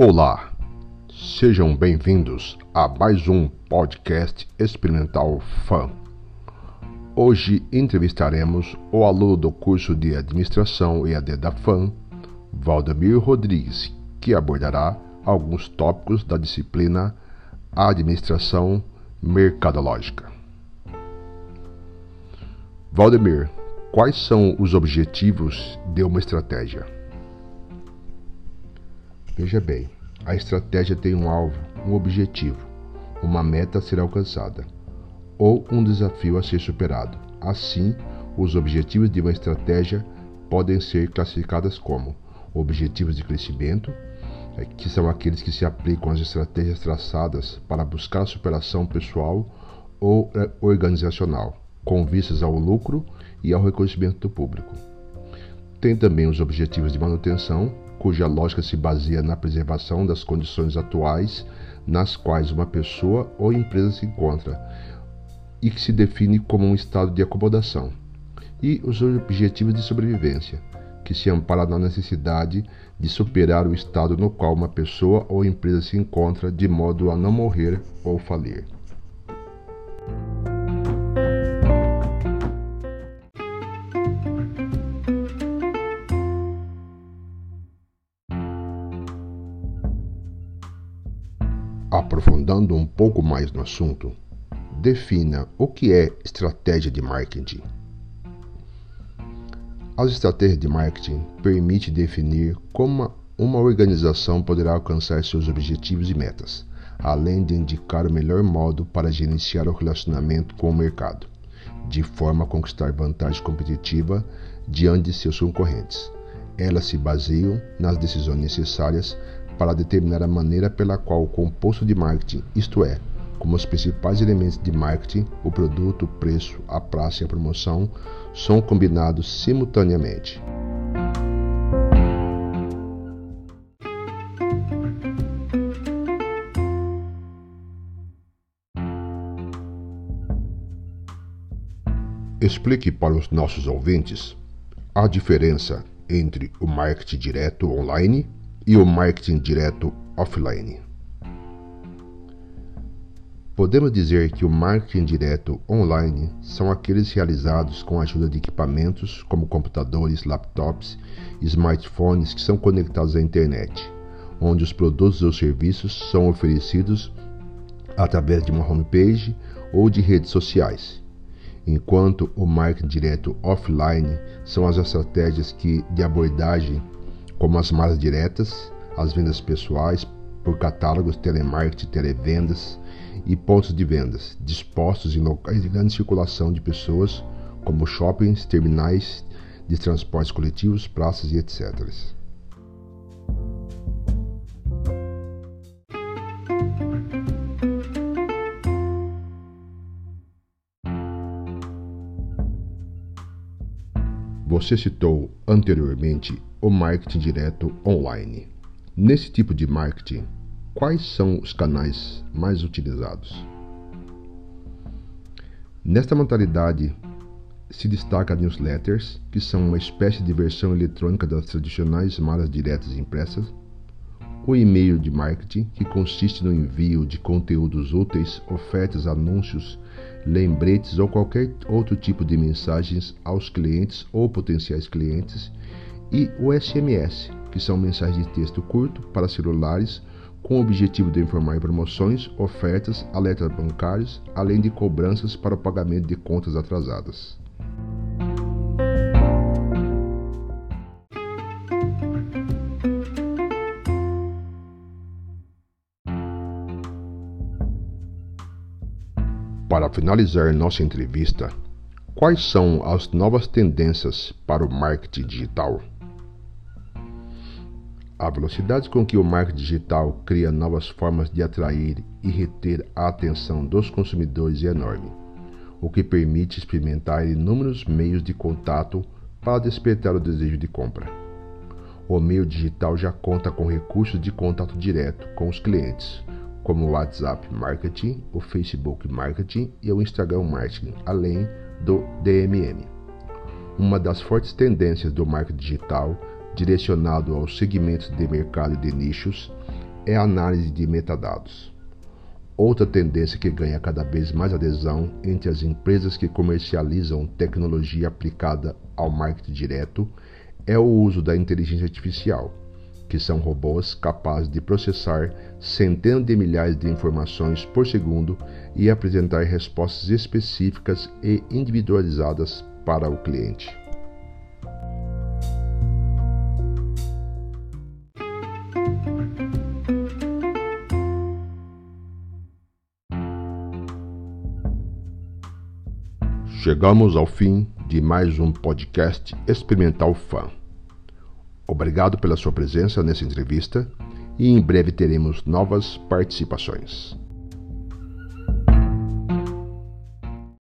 Olá, sejam bem-vindos a mais um podcast experimental FAM. Hoje entrevistaremos o aluno do curso de Administração EAD da FAM, Valdemir Rodrigues, que abordará alguns tópicos da disciplina Administração Mercadológica. Valdemir, quais são os objetivos de uma estratégia? Veja bem, a estratégia tem um alvo, um objetivo, uma meta a ser alcançada ou um desafio a ser superado. Assim, os objetivos de uma estratégia podem ser classificados como objetivos de crescimento, é, que são aqueles que se aplicam às estratégias traçadas para buscar a superação pessoal ou é, organizacional, com vistas ao lucro e ao reconhecimento do público. Tem também os objetivos de manutenção, cuja lógica se baseia na preservação das condições atuais nas quais uma pessoa ou empresa se encontra e que se define como um estado de acomodação, e os objetivos de sobrevivência, que se ampara na necessidade de superar o estado no qual uma pessoa ou empresa se encontra de modo a não morrer ou falir. Aprofundando um pouco mais no assunto, defina o que é estratégia de marketing. As estratégias de marketing permitem definir como uma organização poderá alcançar seus objetivos e metas, além de indicar o melhor modo para gerenciar o relacionamento com o mercado, de forma a conquistar vantagem competitiva diante de seus concorrentes. Elas se baseiam nas decisões necessárias para determinar a maneira pela qual o composto de marketing, isto é, como os principais elementos de marketing, o produto, o preço, a praça e a promoção, são combinados simultaneamente. Explique para os nossos ouvintes a diferença entre o marketing direto online e o marketing direto offline. Podemos dizer que o marketing direto online são aqueles realizados com a ajuda de equipamentos como computadores, laptops e smartphones que são conectados à internet, onde os produtos ou serviços são oferecidos através de uma homepage ou de redes sociais. Enquanto o marketing direto offline são as estratégias que, de abordagem como as malhas diretas, as vendas pessoais por catálogos, telemarketing, televendas e pontos de vendas, dispostos em locais de grande circulação de pessoas, como shoppings, terminais de transportes coletivos, praças e etc. Você citou anteriormente o marketing direto online. Nesse tipo de marketing, quais são os canais mais utilizados? Nesta mentalidade se destaca newsletters, que são uma espécie de versão eletrônica das tradicionais malas diretas impressas, o e-mail de marketing, que consiste no envio de conteúdos úteis, ofertas, anúncios, lembretes ou qualquer outro tipo de mensagens aos clientes ou potenciais clientes, e o SMS, que são mensagens de texto curto para celulares com o objetivo de informar promoções, ofertas, alertas bancários, além de cobranças para o pagamento de contas atrasadas. Para finalizar nossa entrevista, quais são as novas tendências para o marketing digital? A velocidade com que o marketing digital cria novas formas de atrair e reter a atenção dos consumidores é enorme, o que permite experimentar inúmeros meios de contato para despertar o desejo de compra. O meio digital já conta com recursos de contato direto com os clientes, como o WhatsApp Marketing, o Facebook Marketing e o Instagram Marketing, além do DMM. Uma das fortes tendências do marketing digital direcionado aos segmentos de mercado de nichos é a análise de metadados. Outra tendência que ganha cada vez mais adesão entre as empresas que comercializam tecnologia aplicada ao marketing direto é o uso da inteligência artificial, que são robôs capazes de processar centenas de milhares de informações por segundo e apresentar respostas específicas e individualizadas para o cliente. Chegamos ao fim de mais um podcast Experimental Fã. Obrigado pela sua presença nessa entrevista e em breve teremos novas participações.